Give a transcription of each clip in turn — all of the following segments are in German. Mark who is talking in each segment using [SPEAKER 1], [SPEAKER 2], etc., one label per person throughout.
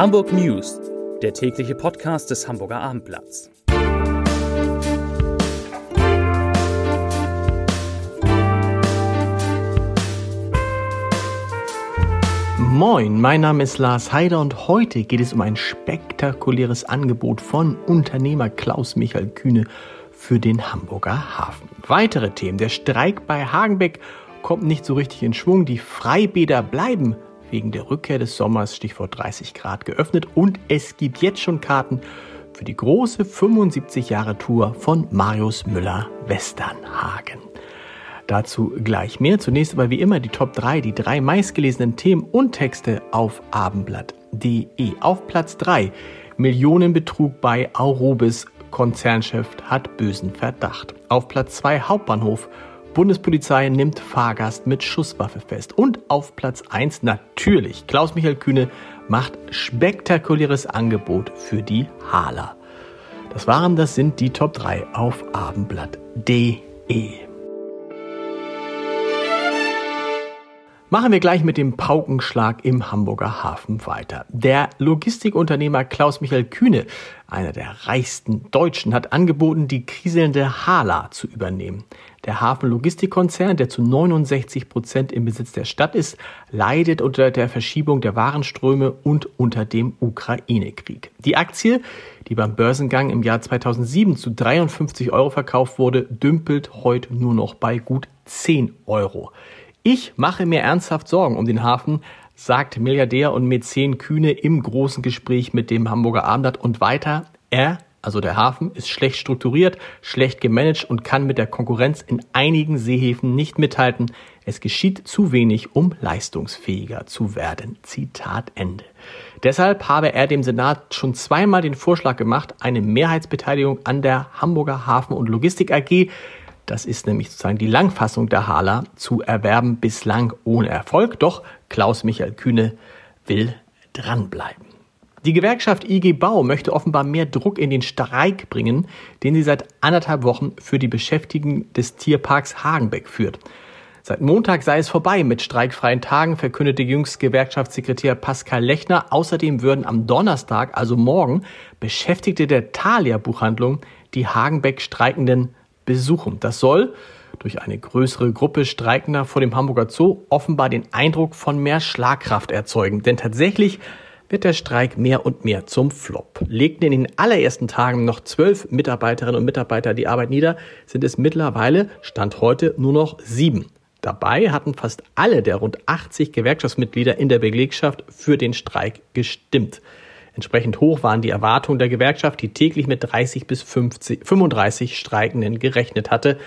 [SPEAKER 1] Hamburg News, der tägliche Podcast des Hamburger Abendblatts.
[SPEAKER 2] Moin, mein Name ist Lars Heider und heute geht es um ein spektakuläres Angebot von Unternehmer Klaus Michael Kühne für den Hamburger Hafen. Weitere Themen. Der Streik bei Hagenbeck kommt nicht so richtig in Schwung. Die Freibäder bleiben wegen der Rückkehr des Sommers, Stichwort 30 Grad, geöffnet und es gibt jetzt schon Karten für die große 75 Jahre Tour von Marius Müller Westernhagen. Dazu gleich mehr. Zunächst aber wie immer die Top 3, die drei meistgelesenen Themen und Texte auf abendblatt.de. Auf Platz 3 Millionenbetrug bei Aurobis. Konzernchef hat bösen Verdacht. Auf Platz 2 Hauptbahnhof. Bundespolizei nimmt Fahrgast mit Schusswaffe fest. Und auf Platz 1 natürlich Klaus-Michael Kühne macht spektakuläres Angebot für die Hala. Das waren, das sind die Top 3 auf abendblatt.de. Machen wir gleich mit dem Paukenschlag im Hamburger Hafen weiter. Der Logistikunternehmer Klaus-Michael Kühne, einer der reichsten Deutschen, hat angeboten, die kriselnde Hala zu übernehmen. Der Hafenlogistikkonzern, der zu 69 Prozent im Besitz der Stadt ist, leidet unter der Verschiebung der Warenströme und unter dem Ukraine-Krieg. Die Aktie, die beim Börsengang im Jahr 2007 zu 53 Euro verkauft wurde, dümpelt heute nur noch bei gut 10 Euro. Ich mache mir ernsthaft Sorgen um den Hafen, sagt Milliardär und Mäzen Kühne im großen Gespräch mit dem Hamburger Abendblatt und weiter, er, also der Hafen, ist schlecht strukturiert, schlecht gemanagt und kann mit der Konkurrenz in einigen Seehäfen nicht mithalten. Es geschieht zu wenig, um leistungsfähiger zu werden. Zitat Ende. Deshalb habe er dem Senat schon zweimal den Vorschlag gemacht, eine Mehrheitsbeteiligung an der Hamburger Hafen- und Logistik AG das ist nämlich sozusagen die Langfassung der Hala zu erwerben, bislang ohne Erfolg. Doch Klaus Michael Kühne will dranbleiben. Die Gewerkschaft IG Bau möchte offenbar mehr Druck in den Streik bringen, den sie seit anderthalb Wochen für die Beschäftigten des Tierparks Hagenbeck führt. Seit Montag sei es vorbei mit streikfreien Tagen, verkündete jüngst Gewerkschaftssekretär Pascal Lechner. Außerdem würden am Donnerstag, also morgen, Beschäftigte der Thalia Buchhandlung die Hagenbeck Streikenden besuchen. Das soll durch eine größere Gruppe Streikender vor dem Hamburger Zoo offenbar den Eindruck von mehr Schlagkraft erzeugen. Denn tatsächlich wird der Streik mehr und mehr zum Flop. Legten in den allerersten Tagen noch zwölf Mitarbeiterinnen und Mitarbeiter die Arbeit nieder, sind es mittlerweile, Stand heute, nur noch sieben. Dabei hatten fast alle der rund 80 Gewerkschaftsmitglieder in der Belegschaft für den Streik gestimmt. Entsprechend hoch waren die Erwartungen der Gewerkschaft, die täglich mit 30 bis 50, 35 Streikenden gerechnet hatte.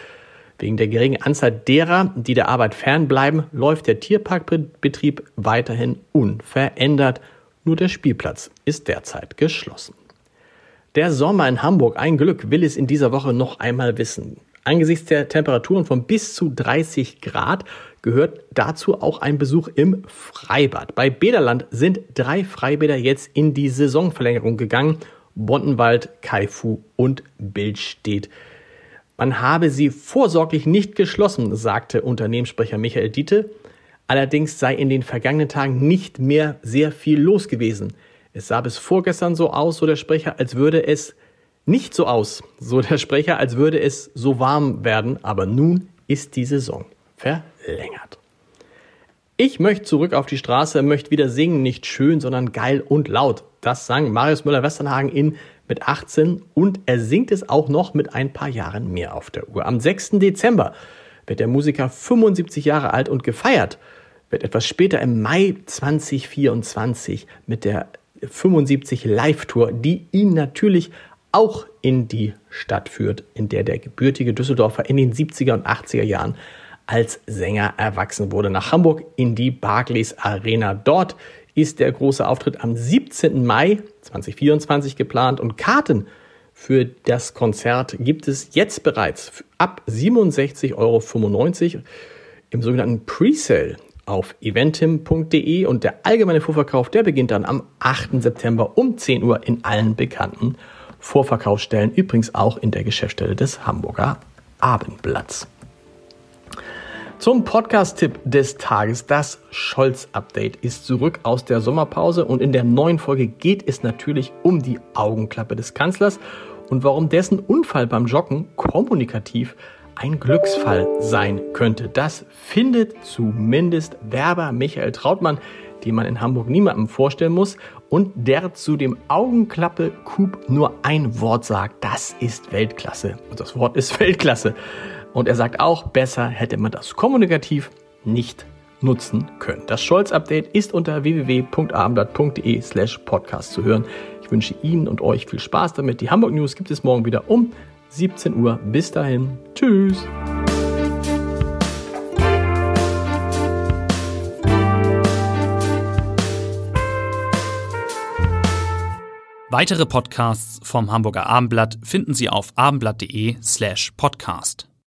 [SPEAKER 2] Wegen der geringen Anzahl derer, die der Arbeit fernbleiben, läuft der Tierparkbetrieb weiterhin unverändert. Nur der Spielplatz ist derzeit geschlossen. Der Sommer in Hamburg, ein Glück, will es in dieser Woche noch einmal wissen. Angesichts der Temperaturen von bis zu 30 Grad gehört dazu auch ein Besuch im Freibad. Bei Bäderland sind drei Freibäder jetzt in die Saisonverlängerung gegangen. Bontenwald, Kaifu und Bildstedt. Man habe sie vorsorglich nicht geschlossen, sagte Unternehmenssprecher Michael Diete. Allerdings sei in den vergangenen Tagen nicht mehr sehr viel los gewesen. Es sah bis vorgestern so aus, so der Sprecher, als würde es nicht so aus, so der Sprecher, als würde es so warm werden, aber nun ist die Saison verlängert. Ich möchte zurück auf die Straße, möchte wieder singen, nicht schön, sondern geil und laut. Das sang Marius Müller-Westernhagen in mit 18 und er singt es auch noch mit ein paar Jahren mehr auf der Uhr. Am 6. Dezember wird der Musiker 75 Jahre alt und gefeiert wird etwas später im Mai 2024 mit der 75 Live-Tour, die ihn natürlich auch in die Stadt führt, in der der gebürtige Düsseldorfer in den 70er und 80er Jahren als Sänger erwachsen wurde. Nach Hamburg in die Barclays Arena. Dort ist der große Auftritt am 17. Mai 2024 geplant und Karten für das Konzert gibt es jetzt bereits ab 67,95 Euro im sogenannten Presale auf eventim.de und der allgemeine Vorverkauf, der beginnt dann am 8. September um 10 Uhr in allen bekannten Vorverkaufsstellen, übrigens auch in der Geschäftsstelle des Hamburger Abendblatts. Zum Podcast-Tipp des Tages. Das Scholz-Update ist zurück aus der Sommerpause und in der neuen Folge geht es natürlich um die Augenklappe des Kanzlers und warum dessen Unfall beim Joggen kommunikativ ein Glücksfall sein könnte. Das findet zumindest Werber Michael Trautmann, den man in Hamburg niemandem vorstellen muss und der zu dem Augenklappe-Coup nur ein Wort sagt. Das ist Weltklasse. Und das Wort ist Weltklasse. Und er sagt auch, besser hätte man das kommunikativ nicht nutzen können. Das Scholz-Update ist unter www.abendblatt.de slash podcast zu hören. Ich wünsche Ihnen und euch viel Spaß damit. Die Hamburg News gibt es morgen wieder um 17 Uhr. Bis dahin. Tschüss.
[SPEAKER 1] Weitere Podcasts vom Hamburger Abendblatt finden Sie auf abendblatt.de slash podcast.